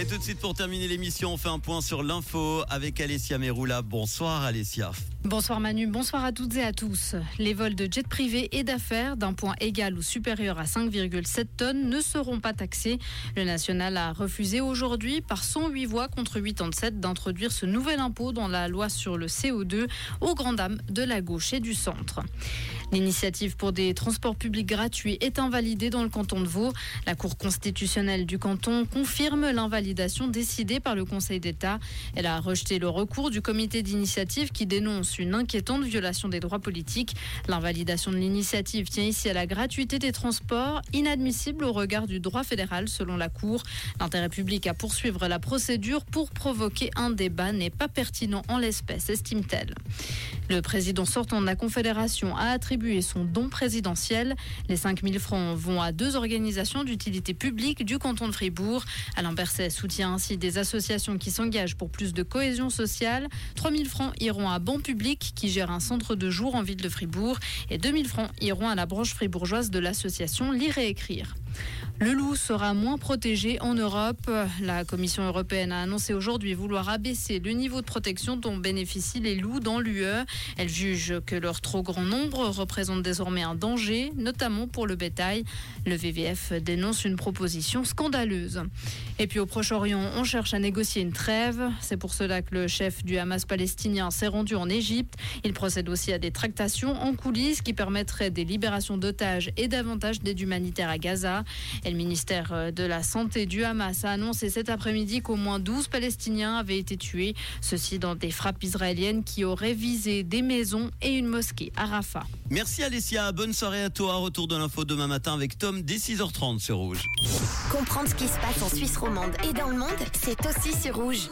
Et tout de suite pour terminer l'émission, on fait un point sur l'info avec Alessia Meroula. Bonsoir Alessia. Bonsoir Manu, bonsoir à toutes et à tous. Les vols de jets privés et d'affaires d'un point égal ou supérieur à 5,7 tonnes ne seront pas taxés. Le national a refusé aujourd'hui par 108 voix contre 87 d'introduire ce nouvel impôt dans la loi sur le CO2 aux grandes dames de la gauche et du centre. L'initiative pour des transports publics gratuits est invalidée dans le canton de Vaud. La Cour constitutionnelle du canton confirme l'invalidation décidée par le Conseil d'État. Elle a rejeté le recours du comité d'initiative qui dénonce une inquiétante violation des droits politiques. L'invalidation de l'initiative tient ici à la gratuité des transports, inadmissible au regard du droit fédéral selon la Cour. L'intérêt public à poursuivre la procédure pour provoquer un débat n'est pas pertinent en l'espèce, estime-t-elle. Le président sortant de la Confédération a attribué son don présidentiel. Les 5000 francs vont à deux organisations d'utilité publique du canton de Fribourg. Alain Berset soutient ainsi des associations qui s'engagent pour plus de cohésion sociale. 3000 francs iront à Ban Public qui gère un centre de jour en ville de Fribourg. Et 2000 francs iront à la branche fribourgeoise de l'association Lire et Écrire. Le loup sera moins protégé en Europe. La Commission européenne a annoncé aujourd'hui vouloir abaisser le niveau de protection dont bénéficient les loups dans l'UE. Elle juge que leur trop grand nombre représente désormais un danger, notamment pour le bétail. Le VVF dénonce une proposition scandaleuse. Et puis au Proche-Orient, on cherche à négocier une trêve. C'est pour cela que le chef du Hamas palestinien s'est rendu en Égypte. Il procède aussi à des tractations en coulisses qui permettraient des libérations d'otages et davantage d'aide humanitaire à Gaza. Et le ministère de la Santé du Hamas a annoncé cet après-midi qu'au moins 12 Palestiniens avaient été tués. Ceci dans des frappes israéliennes qui auraient visé des maisons et une mosquée à Rafah. Merci Alessia, bonne soirée à toi. Retour de l'info demain matin avec Tom dès 6h30 sur Rouge. Comprendre ce qui se passe en Suisse romande et dans le monde, c'est aussi sur Rouge.